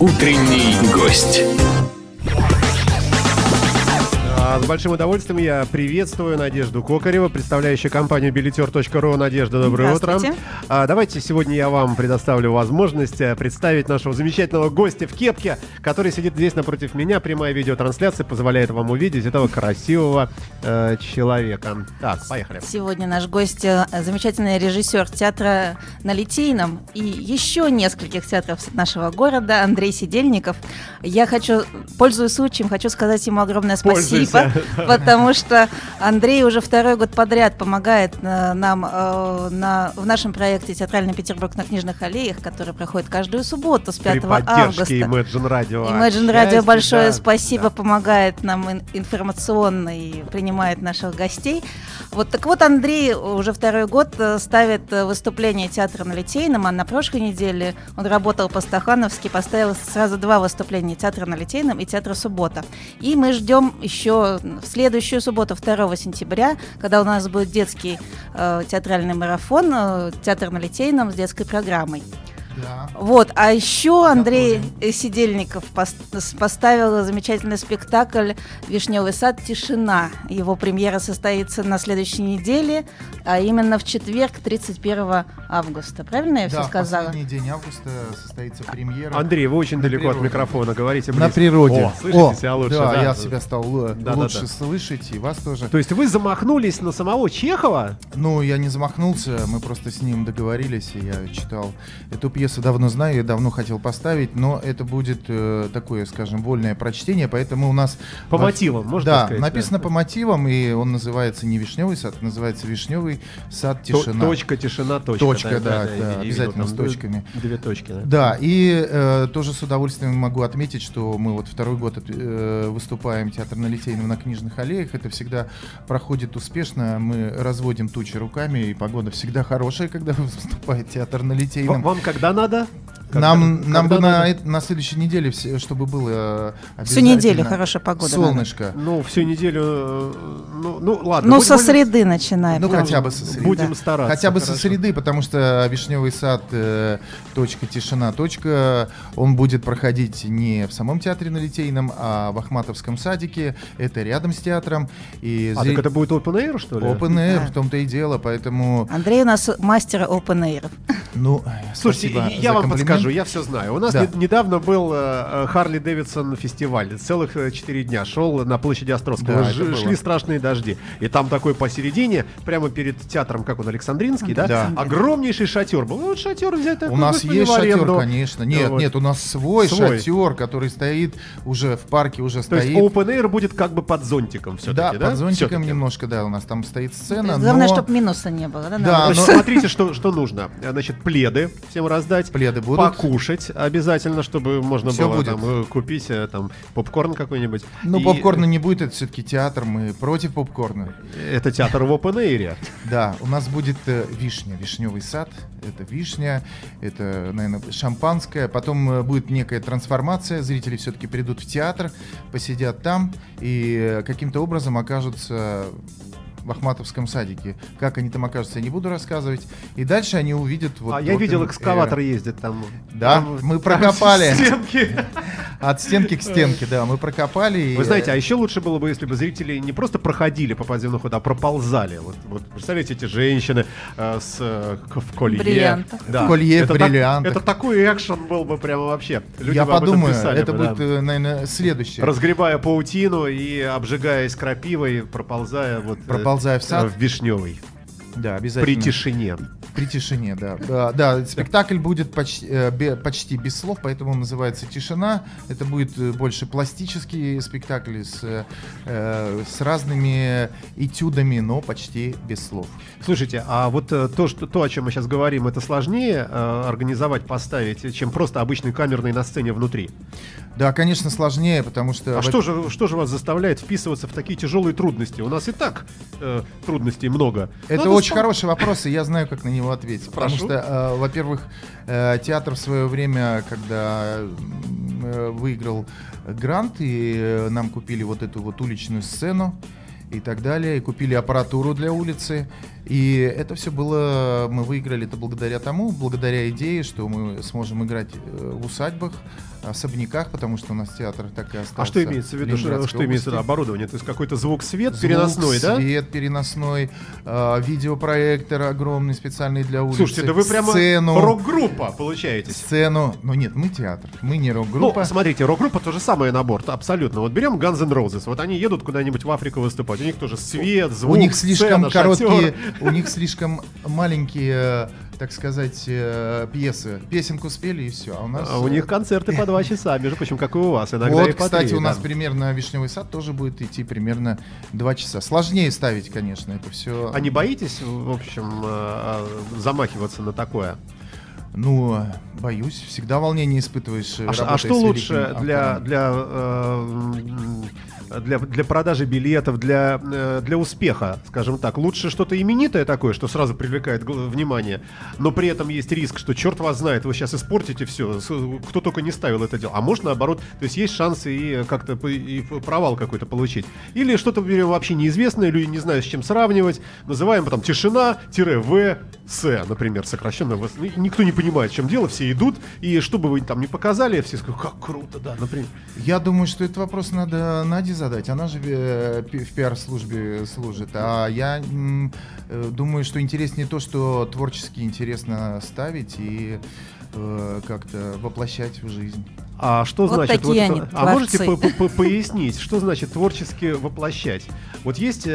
Утренний гость. А, С большим удовольствием я приветствую Надежду Кокареву, представляющую компанию билетер.ру. Надежда, доброе утро. А, Давайте сегодня я вам предоставлю возможность э, представить нашего замечательного гостя в кепке, который сидит здесь напротив меня. Прямая видеотрансляция позволяет вам увидеть этого красивого э, человека. Так, поехали. Сегодня наш гость э, замечательный режиссер театра на Литейном и еще нескольких театров нашего города Андрей Сидельников. Я хочу, пользуясь случаем, хочу сказать ему огромное спасибо, Пользуйся. потому что Андрей уже второй год подряд помогает э, нам э, на, в нашем проекте «Театральный Петербург на книжных аллеях», который проходит каждую субботу с 5 При августа. Imagine Radio. Imagine Radio большое да, спасибо, да. помогает нам ин- информационно и принимает наших гостей. Вот так вот Андрей уже второй год э, ставит выступление театра на Литейном, а на прошлой неделе он работал по-стахановски, поставил сразу два выступления театра на Литейном и театра Суббота. И мы ждем еще в следующую субботу, 2 сентября, когда у нас будет детский э, театральный марафон, э, театр на Литейном с детской программой. Да. Вот, а еще Андрей э, Сидельников поставил замечательный спектакль «Вишневый сад. Тишина». Его премьера состоится на следующей неделе, а именно в четверг, 31 августа. Правильно я да, все в сказала? последний день августа состоится премьера. Андрей, вы очень На далеко от природе. микрофона, говорите на близко. природе. О, слышите О, себя лучше, да, да. я себя стал Да, да, лучше да. слышать, и вас тоже. То есть вы замахнулись на самого Чехова? Ну, я не замахнулся, мы просто с ним договорились, и я читал эту пьесу, давно знаю, я давно хотел поставить, но это будет э, такое, скажем, вольное прочтение, поэтому у нас... По во- мотивам, можно Да, сказать, написано да? по мотивам, и он называется не «Вишневый сад», называется «Вишневый сад тишина». Точка, тишина, точка. Точка, да, я да, видел обязательно там с две- точками. Две точки, да. Да, и э, тоже с удовольствием могу отметить, что мы вот второй год э, выступаем театр на Литейном на книжных аллеях. Это всегда проходит успешно. Мы разводим тучи руками, и погода всегда хорошая, когда выступает театр на Литейном. Вам когда надо? Когда- Нам, нам когда бы на, надо? на следующей неделе, все, чтобы было э, Всю неделю хорошая погода. Солнышко. Ну, всю неделю... э, Ну, ну ладно. Ну, со будем- среды начинаем. Ну, правильно. хотя бы со среды. Будем Да. стараться. Хотя бы со хорошо. среды, потому что Вишневый сад э, точка тишина точка он будет проходить не в самом театре на Литейном, а в Ахматовском садике. Это рядом с театром. И А, зри- так это будет open air, что ли? Open Air, Да. в том-то и дело, поэтому, Андрей у нас мастер open air. Ну, Слушайте, я за вам комплимент. подскажу, я все знаю. У нас Да. не- недавно был э, Харли Дэвидсон фестиваль. Целых э, четыре дня шел на площади Островского. Да, Ж-. Шли страшные дожди. И там такой посередине, прямо перед театром, как он, Александринский, да? Да. Огромнейший шатер был. Ну, вот шатер взять такой, У нас есть шатер, аренду. конечно. Нет, Вот. нет, у нас свой, Свой. шатер, который стоит уже в парке, уже То есть стоит. open air будет как бы под зонтиком все-таки, да, да? под зонтиком немножко, да, у нас там стоит То сцена. есть главное, но чтобы минуса не было. Да, Да, но- смотрите, что, что нужно. Значит, пледы всем раздать. Пледы будут. Покушать обязательно, чтобы можно Всё было будет. там, э, купить э, там попкорн какой-нибудь. Ну, И попкорна не будет, это все-таки театр, мы против попкорна. Это театр в open air. Да, у нас будет э, вишня, вишневый сад. Это вишня, это, наверное, шампанское. Потом будет некая трансформация. Зрители все-таки придут в театр, посидят там и каким-то образом окажутся в Ахматовском садике. Как они там окажутся, я не буду рассказывать. И дальше они увидят вот... а я видел, open экскаватор air. ездит там. Да, Там- мы там прокопали. От стенки к стенке, да, мы прокопали. и, Вы знаете, а еще лучше было бы, если бы зрители не просто проходили по подземному ходу, а проползали. Вот, вот представляете, эти женщины э, с э, в колье. Бриллиантах. Да. В колье, это так- бриллиантах. это такой экшен был бы прямо вообще. Люди я бы об этом подумаю, писали это бы, да. будет, э, наверное, следующее. Разгребая паутину и обжигаясь крапивой, проползая вот э, Проползая в сад. э, в вишневый. Да, обязательно. При тишине. При тишине, да. Да, да, спектакль будет почти, э, почти без слов, поэтому он называется «Тишина». Это будет э, больше пластический спектакль с, э, с разными этюдами, но почти без слов. Слушайте, а вот то, что, то, о чем мы сейчас говорим, это сложнее э, организовать, поставить, чем просто обычный камерный на сцене внутри. Да, конечно, сложнее, потому что... А что же, что же вас заставляет вписываться в такие тяжелые трудности? У нас и так э, трудностей много. Это Надо очень хороший вопрос, и я знаю, как на него ответить. Прошу. Потому что, э, во-первых, э, театр в свое время, когда э, выиграл грант, и э, нам купили вот эту вот уличную сцену, и так далее, и купили аппаратуру для улицы. И это все было, мы выиграли это благодаря тому, благодаря идее, что мы сможем играть э, в усадьбах, особняках, потому что у нас театр так и остался. А что имеется в виду? Что, что имеется в виду? Оборудование? То есть какой-то звук, свет Звук, переносной, да? свет переносной, э, видеопроектор огромный специальный для улицы. Слушайте, да вы прямо сцену, рок-группа получаетесь. сцену. Ну нет, мы театр, мы не Ну, рок-группа. смотрите, рок-группа то же самое набор, абсолютно. Вот берем Guns N' Roses, вот они едут куда-нибудь в Африку выступать, у них тоже свет, звук, у них слишком сцена, короткие, шатер. у них слишком маленькие, так сказать, э, пьесы. Песенку спели и все. А у нас А у э, них концерты по два часа, между прочим, как и у вас, иногда Вот, и по кстати, три, у нас да. примерно Вишневый сад тоже будет идти примерно два часа. Сложнее ставить, конечно, это все. А не боитесь, в общем, э, э, замахиваться на такое? Ну, э, боюсь, всегда волнение испытываешь. э, А, а что лучше для, автором. для, э, для, для продажи билетов, для, э, для успеха, скажем так? Лучше что-то именитое такое, что сразу привлекает внимание, но при этом есть риск, что черт вас знает, вы сейчас испортите все, кто только не ставил это дело. А может наоборот, то есть есть шансы и как-то п- и провал какой-то получить. Или что-то берем вообще неизвестное, люди не знают, с чем сравнивать, называем потом тишина-в с, например, сокращенно. Никто не понимает, в чем дело, все идут, и что бы вы там не показали, все скажут, как круто, да, например. Я думаю, что этот вопрос надо Наде задать. Она же э, в пиар-службе служит. А я э, думаю, что интереснее то, что творчески интересно ставить и э, как-то воплощать в жизнь. А что Вот значит? такие это- они, а можете творцы. по- по- по- пояснить, что значит творчески воплощать? Вот есть э,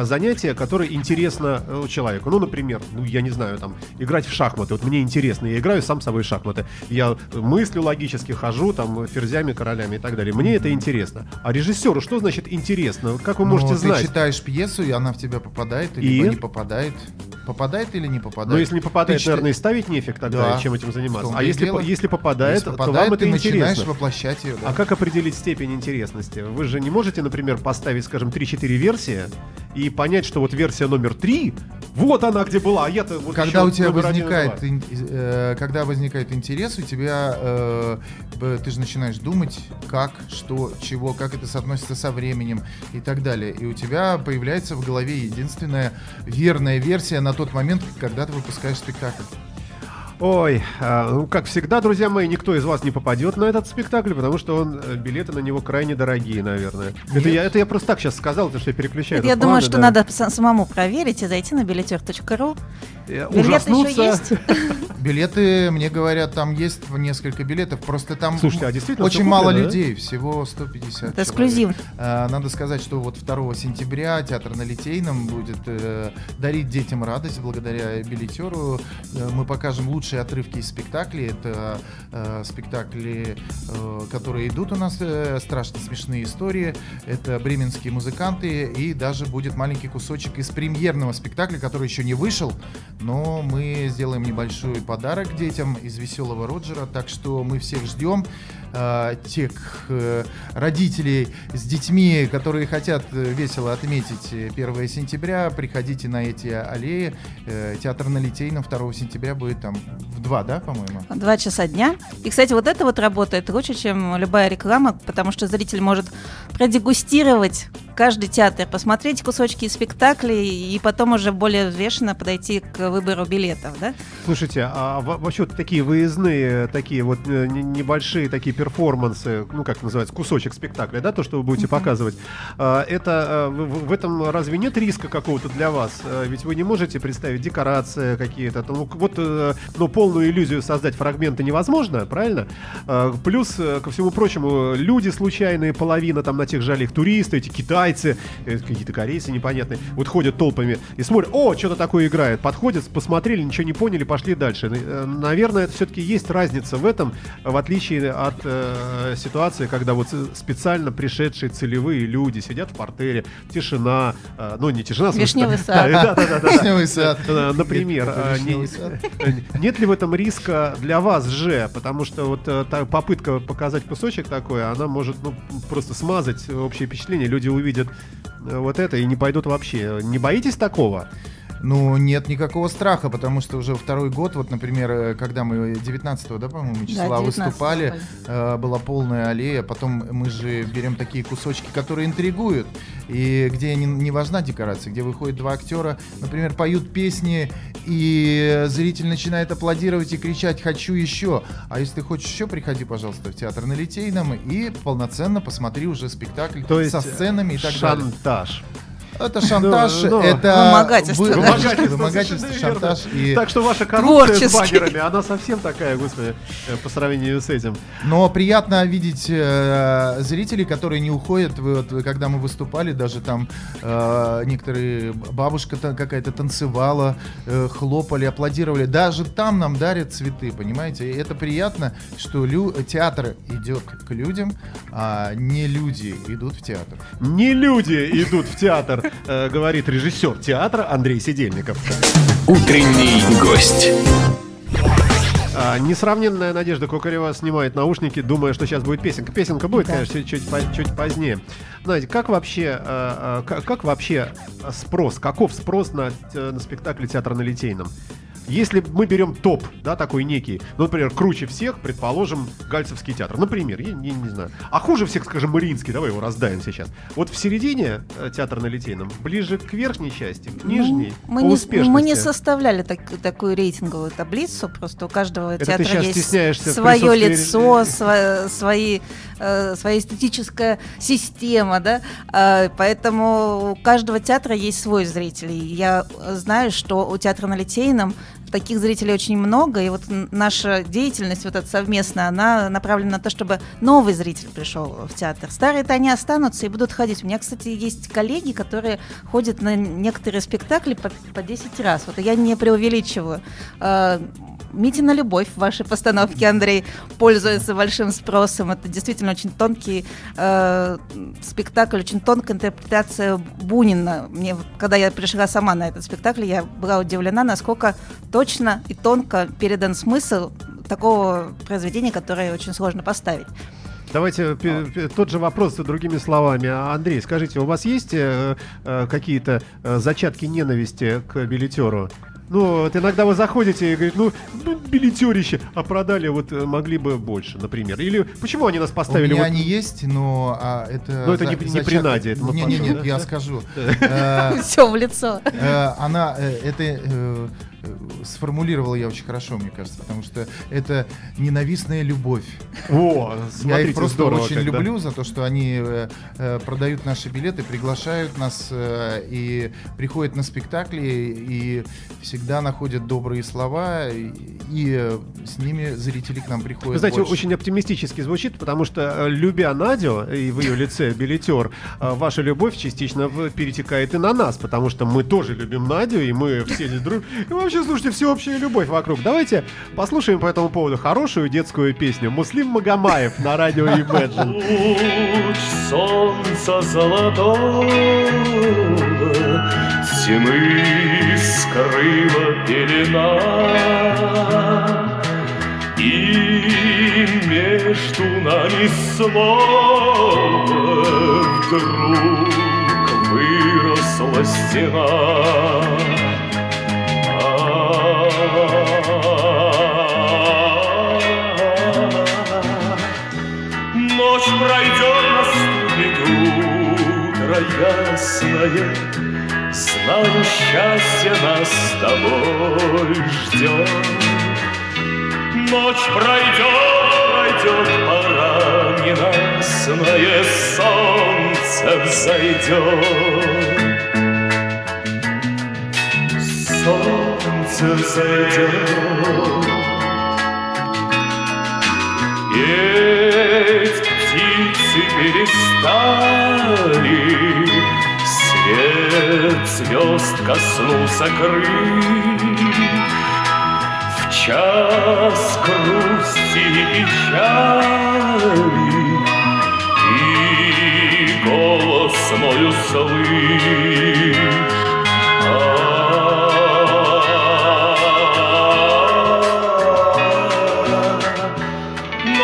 э, занятия, которые интересно э, человеку. Ну, например, ну я не знаю, там играть в шахматы. Вот мне интересно, я играю сам собой в шахматы. Я мыслю логически, хожу там ферзями, королями и так далее. Мне это интересно. А режиссеру что значит интересно? Как вы можете Но знать? Ты читаешь пьесу, и она в тебя попадает, И? или не попадает. Попадает или не попадает? Но если не попадает, Ты наверное, и ставить нефиг тогда, Да. чем этим заниматься. А и если, дело. если попадает, Если то попадает, вам это ты интересно. воплощать ее. да. А как определить степень интересности? Вы же не можете, например, поставить, скажем, 3-4 версии и понять, что вот версия номер 3, вот она где была, а я-то вот когда у тебя возникает, ин- э, когда возникает интерес, у тебя э, ты же начинаешь думать, как, что, чего, как это соотносится со временем и так далее. И у тебя появляется в голове единственная верная версия на тот момент, когда ты выпускаешь спектакль. Ой, а, ну, как всегда, друзья мои, никто из вас не попадет на этот спектакль, потому что он, э, билеты на него крайне дорогие, наверное. Это я, это я просто так сейчас сказал, потому что я переключаю. Я тут думаю, планы, что да. надо са- самому проверить и зайти на билетер.ру. Э, Билеты еще есть? Билеты, мне говорят, там есть несколько билетов, просто там Слушайте, а действительно очень всё мало куплено, да? людей, всего 150 Это эксклюзив. А, Надо сказать, что вот 2 сентября театр на Литейном будет э, дарить детям радость благодаря билетеру. Мы покажем лучшие отрывки из спектаклей. Это э, спектакли, э, которые идут у нас, э, страшно смешные истории. Это бременские музыканты. И даже будет маленький кусочек из премьерного спектакля, который еще не вышел. Но мы сделаем небольшой подарок детям из «Веселого Роджера». Так что мы всех ждем э, тех э, родителей с детьми, которые хотят э, весело отметить э, 1 сентября, приходите на эти аллеи. Театр на Литейном 2 сентября будет там в 2, да, по-моему? Два часа дня. И, кстати, вот это вот работает лучше, чем любая реклама, потому что зритель может продегустировать каждый театр, посмотреть кусочки из спектаклей и потом уже более взвешенно подойти к выбору билетов, да? Слушайте, а во- вообще вот такие выездные, такие вот э, не- небольшие такие перформансы, ну как называется, кусочек спектакля, да, то, что вы будете показывать, а, это э, в, этом разве нет риска какого-то для вас? Э, Ведь вы не можете представить декорации какие-то, ну вот, э, ну полную иллюзию создать фрагменты невозможно, правильно? Плюс э, ко всему прочему люди случайные, половина там на тех же туристы, эти китайцы, э, какие-то корейцы непонятные, вот ходят толпами и смотрят, о, что-то такое играет, подходят, посмотрели, ничего не поняли, пошли дальше. Э, Наверное, это все-таки есть разница в этом, в отличие от э, ситуации, когда вот специально пришедшие целевые люди сидят в портере, тишина, э, ну не тишина, Вишневый сад. да, да, да, да. Вишневый сад. Э, Например, нет ли в этом риска для вас же? Потому что вот та попытка показать кусочек такой, она может ну, просто смазать общее впечатление. Люди увидят э, вот это и не пойдут вообще. Не боитесь такого? Ну, нет никакого страха, потому что уже второй год, вот, например, э, когда мы 19 да, по-моему, числа 19-го выступали, э, была полная аллея, потом мы же берем такие кусочки, которые интригуют, и где не, не важна декорация, где выходят два актера, например, поют песни, и зритель начинает аплодировать и кричать «хочу еще». А если ты хочешь еще, приходи, пожалуйста, в театр на Литейном и полноценно посмотри уже спектакль То есть со сценами и так далее. шантаж. Это шантаж, Ну, ну, это Вымогательство, вы- да. вымогательство, вымогательство, шантаж и Так что ваша коррупция с багерами, она совсем такая, господи, э, по сравнению с этим. Но приятно видеть э, зрителей, которые не уходят. Вот, когда мы выступали, даже там э, некоторые бабушка та- какая-то танцевала, э, хлопали, аплодировали. Даже там нам дарят цветы, понимаете? И это приятно, что лю- театр идет к людям, а не люди идут в театр. Не люди идут в театр, говорит режиссер театра Андрей Сидельников. Утренний гость. А, несравненная Надежда Кукарева снимает наушники, думая, что сейчас будет песенка. Песенка будет, Да. конечно, чуть, чуть, по- чуть позднее. Знаете, как вообще, а, а, как, как вообще спрос, каков спрос на, т- на спектакль театра на Литейном? Если мы берем топ, да, такой некий, ну, например, круче всех, предположим, Гальцевский театр, например, я не, не знаю. А хуже всех, скажем, Мариинский, давай его раздаем сейчас. Вот в середине э, театра на Литейном, ближе к верхней части, к нижней, Ну, мы, по не, успешности. мы не составляли так- такую рейтинговую таблицу, просто у каждого Это театра есть свое лицо, сва- свои, э, своя эстетическая система, да, Э, поэтому у каждого театра есть свой зритель. Я знаю, что у театра на Литейном таких зрителей очень много, и вот наша деятельность вот эта совместная, она направлена на то, чтобы новый зритель пришел в театр. Старые-то они останутся и будут ходить. У меня, кстати, есть коллеги, которые ходят на некоторые спектакли по, по 10 раз. Вот я не преувеличиваю. Э, Митина любовь в вашей постановке, Андрей, пользуется большим спросом. Это действительно очень тонкий э, спектакль, очень тонкая интерпретация Бунина. Мне, когда я пришла сама на этот спектакль, я была удивлена, насколько точно и тонко передан смысл такого произведения, которое очень сложно поставить. Давайте пе- тот же вопрос другими словами. А, Андрей, скажите, у вас есть э, э, какие-то э, зачатки ненависти к билетеру? Ну, вот иногда вы заходите и говорите, ну, ну билетерище, а продали вот э, могли бы больше, например. Или почему они нас У поставили меня вот... они есть, но а, это... Но это не- не при Наде, это Не, не, нет, да? я скажу. Э, Все в лицо. Э, Она это э, сформулировала я очень хорошо, мне кажется, потому что это ненавистная любовь. О, Я смотрите, их просто здорово очень когда. люблю за то, что они э, э, продают наши билеты, приглашают нас э, и приходят на спектакли и всегда находят добрые слова и, и, э, с ними зрители к нам приходят. Вы знаете, больше. очень оптимистически звучит, потому что, любя Надю и в ее лице билетер, ваша любовь частично перетекает и на нас, потому что мы тоже любим Надю, и мы все друг... И вообще, слушайте, всеобщая любовь вокруг. Давайте послушаем по этому поводу хорошую детскую песню «Муслим Магомаев» на радио Imagine. Луч солнца золотого Тьмы скрыла пелена И между нами снова Вдруг выросла стена Ночь пройдет, наступит утро ясное. Знаю, счастье нас с тобой ждет. Ночь пройдет, пройдет, пора ненастное Солнце взойдет. Солнце взойдет Петь птицы перестали, Свет звезд коснулся крыль. В час грусти и печали И голос мой услышь.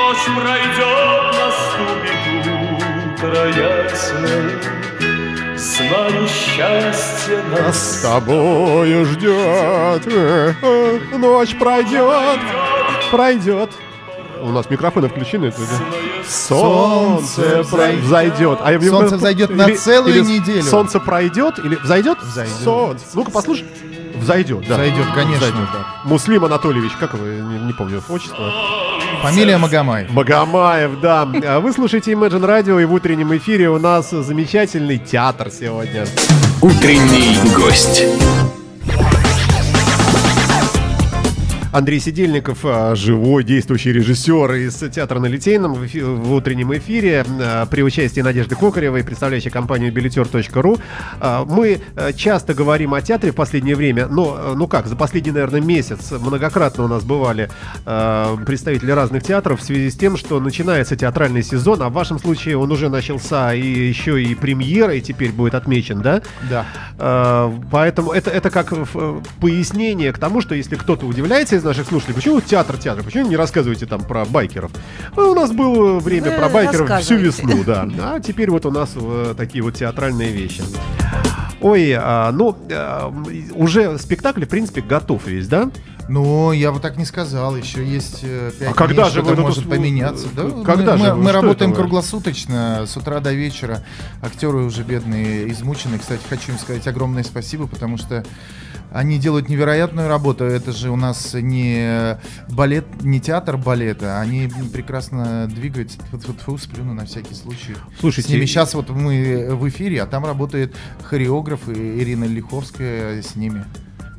Ночь пройдет, наступит утро ясное, Знаю, счастье Нас с тобою ждет, э, ночь пройдет, пройдет. У нас микрофоны включены. это, да? Солнце взойдет. взойдет. А я- Солнце взойдет на или- целую или неделю. Солнце пройдет или взойдет? Взойдет. Солнце. Ну-ка послушай. Взойдет, да. Взойдет, конечно, Взойдет, да. Муслим Анатольевич, как его, не, не помню отчество. Фамилия Магомаев. Магомаев, да. А Вы слушаете Imagine Radio, и в утреннем эфире у нас замечательный театр сегодня. Утренний гость. Андрей Сидельников, а, живой действующий режиссер из театра на Литейном в, эфи- в утреннем эфире а, при участии Надежды Кокаревой, представляющей компанию билетер.ру. А, Мы часто говорим о театре в последнее время, но, ну как, за последний, наверное, месяц многократно у нас бывали представители разных театров в связи с тем, что начинается театральный сезон, а в вашем случае он уже начался, и еще и премьера, и теперь будет отмечен, да? Да. Поэтому это, это как э, пояснение к тому, что если кто-то удивляется из наших слушателей, почему театр, театр, почему не рассказываете там про байкеров? Ну, у нас было время Вы про байкеров всю весну, да. А теперь вот у нас э, такие вот театральные вещи. Ой, а, ну, э, уже спектакль, в принципе, готов весь, да? Ну, я бы так не сказал. Еще есть пять А когда дней, же что-то вы может поменяться. Да, когда мы, же мы- мы работаем это круглосуточно, с утра до вечера. Актеры уже бедные, измучены. Кстати, хочу им сказать огромное спасибо, потому что они делают невероятную работу. Это же у нас не балет, не театр балета. Они прекрасно двигаются. Тьфу-тьфу-тьфу, сплюну на всякий случай. Слушайте, С ними сейчас вот мы в эфире, а там работает хореограф Ирина Лиховская с ними.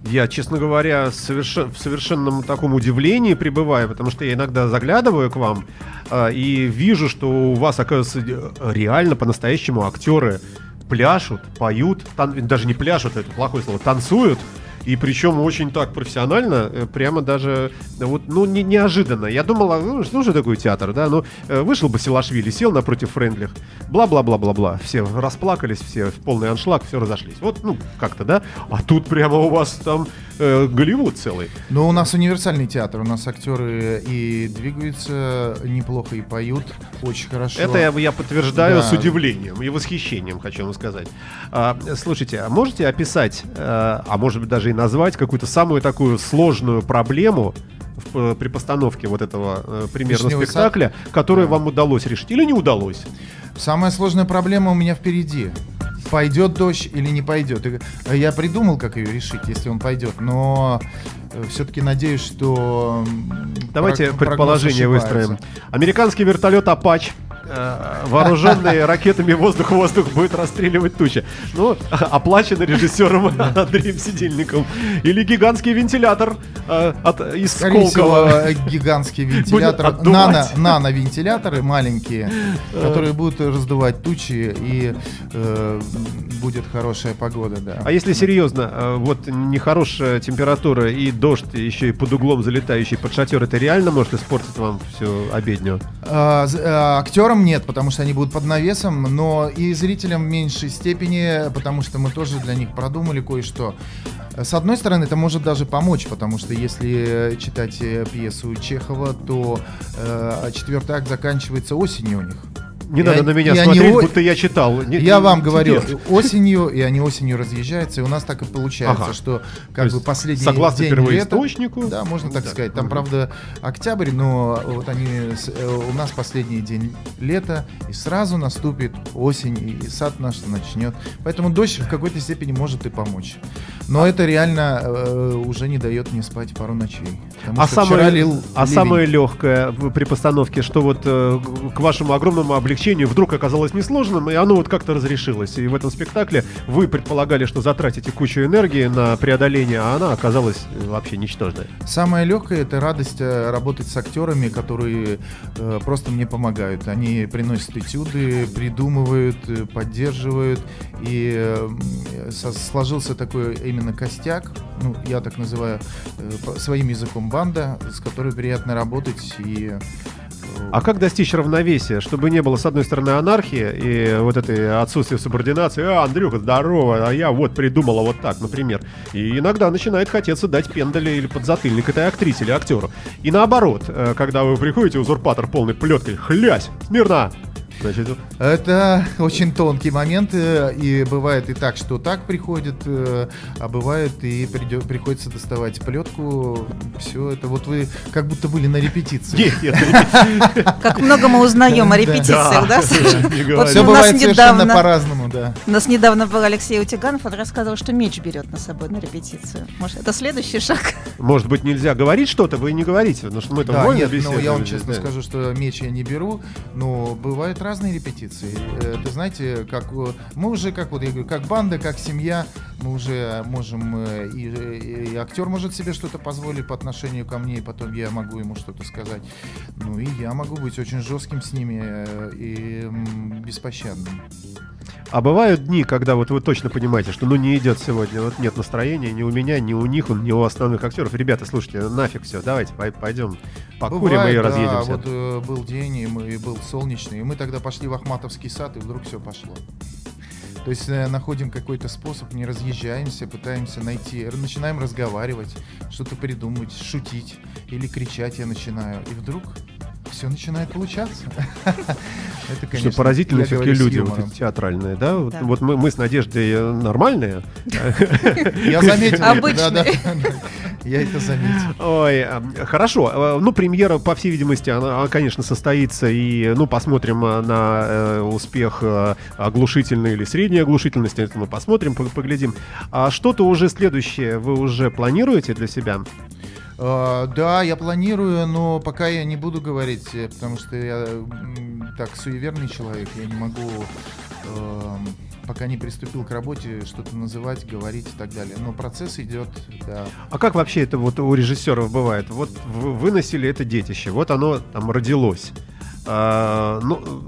Я, честно говоря, совершен- в совершенном таком удивлении пребываю, потому что я иногда заглядываю к вам а, и вижу, что у вас, оказывается, э, реально по-настоящему актеры пляшут, поют, тан- даже не пляшут, это плохое слово, танцуют. И причем очень так профессионально, э, прямо даже, э, вот, ну, не, неожиданно. Я думал, а, ну, что же такое театр, да? Ну, э, вышел бы Силашвили, сел напротив Френдлих, бла-бла-бла-бла-бла. Все расплакались, все в полный аншлаг, все разошлись. Вот, ну, как-то, да? А тут прямо у вас там э, Голливуд целый. Но у нас универсальный театр, у нас актеры и двигаются неплохо, и поют очень хорошо. Это я, я подтверждаю Да. с удивлением и восхищением, хочу вам сказать. А, слушайте, а можете описать, э, а может быть даже и назвать какую-то самую такую сложную проблему в- э, при постановке вот этого э, примерно «Вишневый спектакля, которую вам удалось решить или не удалось? Самая сложная проблема у меня впереди. Пойдет дождь или не пойдет. И, э, Я придумал, как ее решить, если он пойдет, но все-таки надеюсь, что... Давайте прог- предположение выстроим. Американский вертолет Апач, э, вооруженный ракетами воздух-воздух, будет расстреливать тучи. Ну, оплачено режиссером Андреем Сидельником. Или гигантский вентилятор э, от, из Скорее всего, Сколково. э, гигантский вентилятор, нано, нано-вентиляторы маленькие, которые будут раздувать тучи, и э, будет хорошая погода, да. А если серьезно, вот нехорошая температура и дождь, еще и под углом залетающий под шатер, это реально может испортить вам всю обедню? А, з- а, актерам нет, потому что они будут под навесом, но и зрителям в меньшей степени, потому что мы тоже для них продумали кое-что. С одной стороны, это может даже помочь, потому что если читать э, пьесу Чехова, то э, четвертый акт заканчивается осенью у них. Не И надо они- на меня они смотреть, о- будто я читал. Не- Я вам говорю, теперь. осенью, и они осенью разъезжаются, и у нас так и получается, Ага. что То как бы последний согласно день лета, первоисточнику. да, можно так Да. сказать. Там, правда, октябрь, но вот они э, у нас последний день лета, и сразу наступит осень, и сад наш начнет. Поэтому дождь в какой-то степени может и помочь. Но это реально э, уже не дает мне спать пару ночей. А самое, лил а ливень. самое легкое при постановке, что вот э, к вашему огромному облегчению вдруг оказалось несложным, и оно вот как-то разрешилось. И в этом спектакле вы предполагали, что затратите кучу энергии на преодоление, а она оказалась э, вообще ничтожной. Самое легкое это радость э, работать с актерами, которые э, просто мне помогают. Они приносят этюды, придумывают, э, поддерживают. И э, сложился такой именно костяк, ну, я так называю, э, своим языком банда, с которой приятно работать. И, А как достичь равновесия, чтобы не было, с одной стороны, анархии и вот этой отсутствия субординации? А, Андрюха, здорово, а я вот придумала вот так, например. И иногда начинает хотеться дать пендаля или подзатыльник этой актрисе или актеру. И наоборот, э, когда вы приходите, узурпатор полный плеткой, хлясь, смирно, Значит, Это очень тонкий момент, э, и бывает и так, что так приходит, э, а бывает и придё- приходится доставать плетку. Все это вот вы как будто были на репетиции. Как много мы узнаем о репетициях, да. Все у нас бывает совершенно недавно- по-разному, да. У нас недавно был Алексей Утиганов, он рассказывал, что меч берет на собой на репетицию. Может, это следующий шаг? Может быть, нельзя говорить что-то, вы не говорите, потому что мы там Да, вольно нет, ну я вам честно скажу, что меч я не беру, но бывают разные репетиции. Это знаете, как э, мы уже, как вот я говорю, как банда, как семья, мы уже можем э, и, и- и актер может себе что-то позволить по отношению ко мне, и потом я могу ему что-то сказать. Ну и я могу быть очень жестким с ними э, и беспощадным. А бывают дни, когда вот вы точно понимаете, что ну не идет сегодня, вот нет настроения ни у меня, ни у них, ни у основных актеров. Ребята, слушайте, нафиг все, давайте пой- пойдем покурим Бывает, и да, разъедемся. вот э, был день, и, мы, и был солнечный, и мы тогда пошли в Ахматовский сад, и вдруг все пошло. То есть э, находим какой-то способ, не разъезжаемся, пытаемся найти, начинаем разговаривать, что-то придумывать, шутить или кричать я начинаю, и вдруг все начинает получаться. Это, Что конечно, поразительно я все-таки люди вот театральные, да? Вот, Да. вот мы, мы с Надеждой э, нормальные. Я заметил. это, Я это заметил. Ой, а, хорошо. А, Ну, премьера, по всей видимости, она, конечно, состоится. И, ну, посмотрим а, на э, успех э, оглушительной или средней оглушительности. Это мы посмотрим, по- поглядим. А что-то уже следующее вы уже планируете для себя? А, Да, я планирую, но пока я не буду говорить, э, потому что я так суеверный человек, я не могу, эм, пока не приступил к работе, что-то называть, говорить и так далее. Но процесс идет, да. А как вообще это вот у режиссеров бывает? Вот вы выносили это детище, вот оно там родилось. А, ну,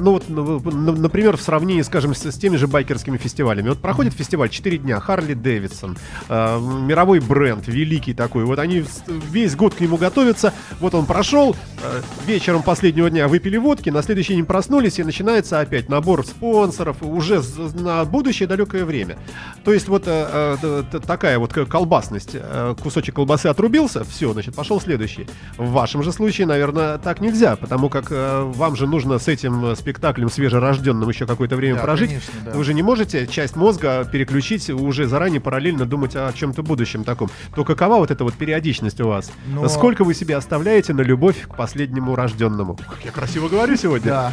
ну вот, ну, ну, например, в сравнении, скажем, с, с теми же байкерскими фестивалями. Вот проходит фестиваль 4 дня, Харли Дэвидсон, э, мировой бренд, великий такой. Вот они весь год к нему готовятся. Вот он прошел, э, вечером последнего дня выпили водки, на следующий день проснулись, и начинается опять набор спонсоров уже на будущее далекое время. То есть вот э, э, такая вот колбасность. Э, Кусочек колбасы отрубился, все, значит, пошел следующий. В вашем же случае, наверное, так нельзя, потому как э, вам же нужно с этим э, спектаклем свежерожденным еще какое-то время Да, прожить. конечно, да. Вы же не можете часть мозга переключить уже заранее параллельно думать о чем-то будущем таком. То какова вот эта вот периодичность у вас? Но- Сколько вы себе оставляете на любовь к последнему рожденному? Как я красиво говорю сегодня. Да,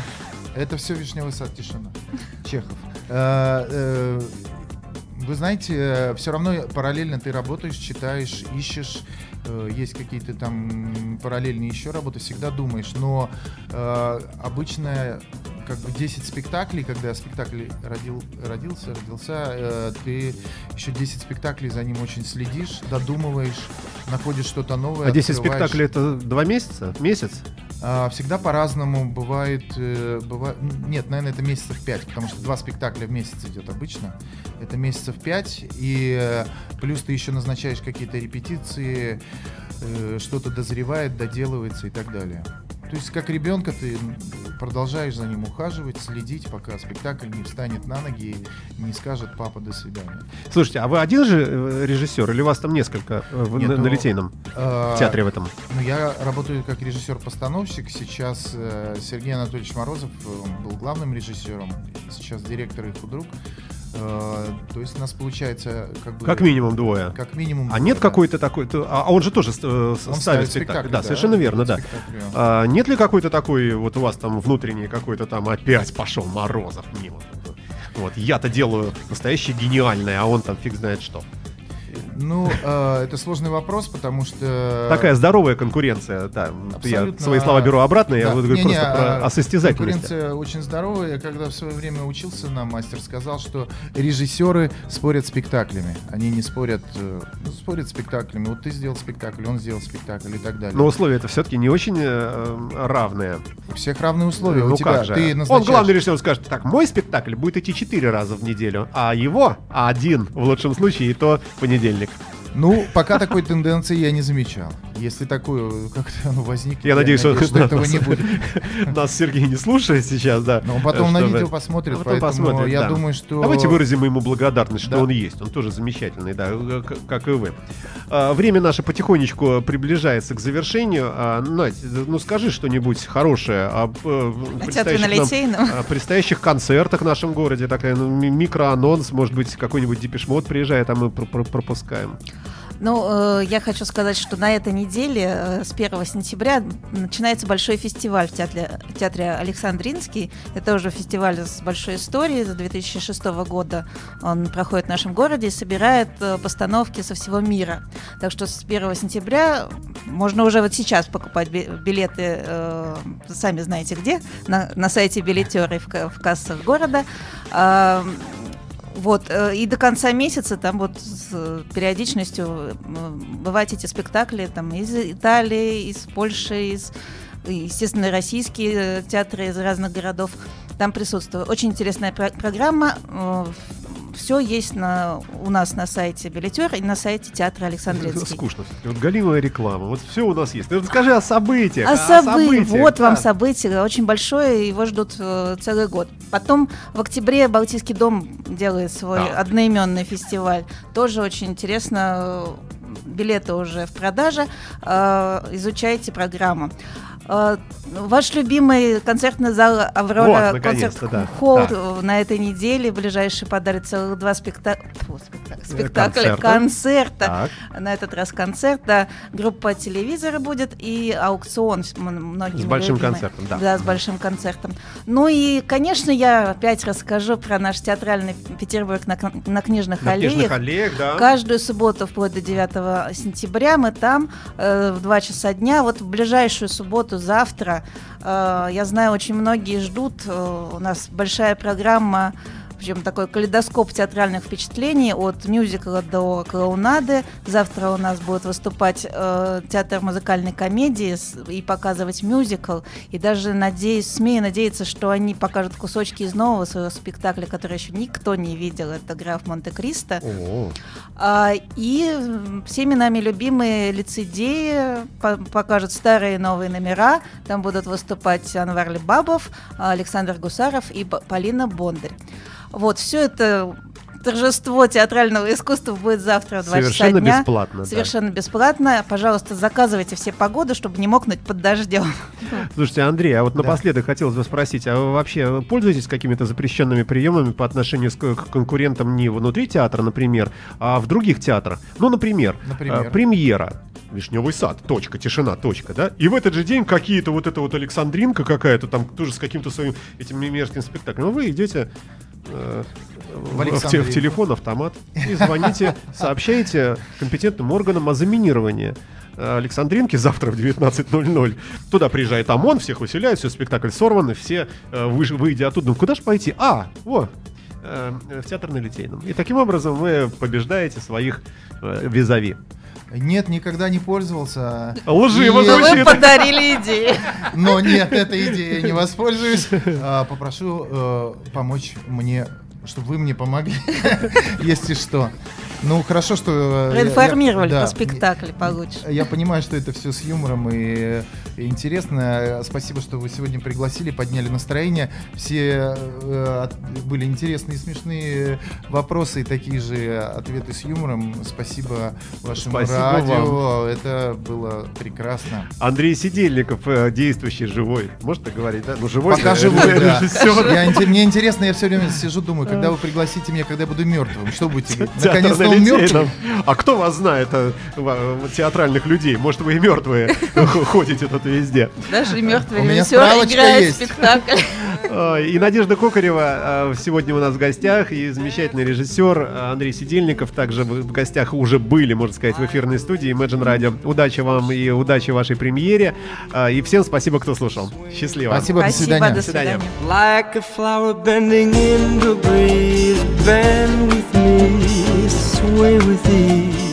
это все вишневый сад тишина. Чехов. Э, э, Вы знаете, все равно параллельно ты работаешь, читаешь, ищешь, э, есть какие-то там параллельные еще работы, всегда думаешь, но э, обычно как бы 10 спектаклей, когда спектакль родил, родился, родился, э, ты еще 10 спектаклей за ним очень следишь, додумываешь, находишь что-то новое. А 10 открываешь. спектаклей это два месяца? Месяц? А, всегда по-разному бывает, э, быва- Нет, наверное, это месяцев 5, потому что два спектакля в месяц идет обычно. Это месяцев 5, и э, плюс ты еще назначаешь какие-то репетиции, э, что-то дозревает, доделывается и так далее. То есть как ребенка ты продолжаешь за ним ухаживать, следить, пока спектакль не встанет на ноги и не скажет папа до свидания. Слушайте, а вы один же э, режиссер или у вас там несколько э, в- Нет, на, на ну, Литейном А, в театре в этом? Ну, я работаю как режиссер-постановщик. Сейчас э, Сергей Анатольевич Морозов э, был главным режиссером, сейчас директор и худрук. Э, то есть у нас получается как бы... Как минимум двое. Как минимум. А двое, нет да. какой-то такой... А а он же тоже э, Он ставит спектакль. Да, совершенно верно, да. А нет ли какой-то такой, вот у вас там внутренний какой-то там опять пошел Морозов мимо? Вот, я-то делаю настоящее гениальное, а он там фиг знает что. Ну, э, это сложный вопрос, потому что... Такая здоровая конкуренция, да. Я Абсолютно. свои слова беру обратно, я Да. вот говорю Не-не, просто про а, о состязательности. Конкуренция очень здоровая. Я когда в свое время учился на мастер, сказал, что режиссеры спорят спектаклями. Они не спорят, э, ну, спорят спектаклями. Вот ты сделал спектакль, он сделал спектакль и так далее. Но условия это все-таки не очень э, равные. У всех равные условия. ну У тебя как же? ты Он назначаешь- главный режиссер он скажет, так, мой спектакль будет идти четыре раза в неделю, а его один, в лучшем случае, и то в понедельник. Ну, пока такой тенденции я не замечал. Если такое как-то оно возникнет, Я надеюсь, он- что этого не будет. Нас Сергей не слушает сейчас, да. Но он потом на Чтобы- видео посмотрит, А поэтому посмотрит, я да. думаю, что... Давайте выразим ему благодарность, что Да. он есть. Он тоже замечательный, да, э, как и вы. А, Время наше потихонечку приближается к завершению. А, Надь, ну скажи что-нибудь хорошее об э, на предстоящих нам- Литейном. о предстоящих концертах в нашем городе. Такая ну, ми- микроанонс, может быть, какой-нибудь депешмот приезжает, а мы пр- пр- пропускаем. Ну, э, я хочу сказать, что на этой неделе, э, с 1 сентября, начинается большой фестиваль в театре, в театре Александринский. Это уже фестиваль с большой историей, с 2006 года. Он проходит в нашем городе и собирает э, постановки со всего мира. Так что с 1 сентября можно уже вот сейчас покупать би- билеты, э, сами знаете где, на, на сайте билетеры в, в кассах города. А, вот, э, и до конца месяца там вот с периодичностью э, бывают эти спектакли там из Италии, из Польши, из естественно, российские э, театры из разных городов там присутствуют. Очень интересная про- программа. Все есть на, у нас на сайте Билетер и на сайте театра Александринский. Скучно. Вот галимая реклама. Вот все у нас есть. Ну, Расскажи о событиях. А о события, событиях, вот вам да. событие, очень большое, его ждут э, целый год. Потом в октябре Балтийский дом делает свой Так. одноименный фестиваль. Тоже очень интересно, э, билеты уже в продаже, э, изучайте программу. Э, Ваш любимый концертный зал Аврора Вот, концерт да. холл Да. э, на этой неделе ближайший подарит целых два спекта- фу, спектак- спектакля, концерта. концерта. Так. На этот раз концерт, да, группа телевизора будет и аукцион с м- многими С большим любимый. концертом, да. Да, с большим концертом. Ну и, конечно, я опять расскажу про наш театральный Петербург на, на книжных На аллеях. книжных аллеях, да. Каждую субботу вплоть до 9 сентября мы там э, в 2 часа дня. Вот в ближайшую субботу, завтра, э, я знаю, очень многие ждут. э, у нас большая программа причем такой калейдоскоп театральных впечатлений от мюзикла до клоунады. Завтра у нас будет выступать э, театр музыкальной комедии с- и показывать мюзикл. И даже надеюсь, смею надеяться, что они покажут кусочки из нового своего спектакля, который еще никто не видел. Это «Граф Монте-Кристо». А, и всеми нами любимые лицедеи по- покажут старые и новые номера. Там будут выступать Анвар Лебабов, Александр Гусаров и Полина Бондарь. Вот, все это торжество театрального искусства будет завтра в 2 часа Совершенно дня. бесплатно. да. Совершенно бесплатно. Пожалуйста, заказывайте все погоды, чтобы не мокнуть под дождем. Слушайте, Андрей, а вот Да. напоследок хотелось бы спросить, а вы вообще пользуетесь какими-то запрещенными приемами по отношению к конкурентам не внутри театра, например, а в других театрах? Ну, например, Например? э, премьера. Вишневый сад, точка, тишина, точка, да? И в этот же день какие-то вот эта вот Александринка какая-то там тоже с каким-то своим этим мерзким спектаклем. Ну, вы идете э, в, в в телефон, автомат и звоните, сообщаете компетентным органам о заминировании э, Александринки завтра в 19.00. Туда приезжает ОМОН, всех выселяют, все, спектакль сорван, и все, э, выж- выйдя оттуда, ну куда же пойти? А, вот, в театр на Литейном. И таким образом вы побеждаете своих визави. Нет, никогда не пользовался. Лживо И- Но вы звучит. подарили идею. Но нет, этой идеей не воспользуюсь. А, Попрошу э, помочь мне, чтобы вы мне помогли, если что. Ну, хорошо, что... э, я- да, по спектаклю получше. Я понимаю, что это все с юмором и интересно. Спасибо, что вы сегодня пригласили, подняли настроение. Все э, были интересные и смешные вопросы и такие же ответы с юмором. Спасибо вашему Спасибо радио. Это было прекрасно. Андрей Сидельников, э, действующий, живой. Можно так говорить, да? Ну, живой. Пока э, живой, да. режиссер. Я мне интересно, я все время сижу, думаю, когда вы пригласите меня, когда я буду мертвым, что будете говорить? Наконец-то на он мертвый? А кто вас знает, э, театральных людей? Может, вы и мертвые ходите тут везде. Даже мертвый режиссер играет есть. спектакль. А, И Надежда Кокарева э, сегодня у нас в гостях, и замечательный режиссер э, Андрей Сидельников также в гостях уже были, можно сказать, в эфирной студии Imagine Radio. Удачи вам и удачи вашей премьере. А, И всем спасибо, кто слушал. Счастливо. Спасибо, до свидания. до свидания. свидания. Like a flower bending in the breeze, bend with me, sway with ease.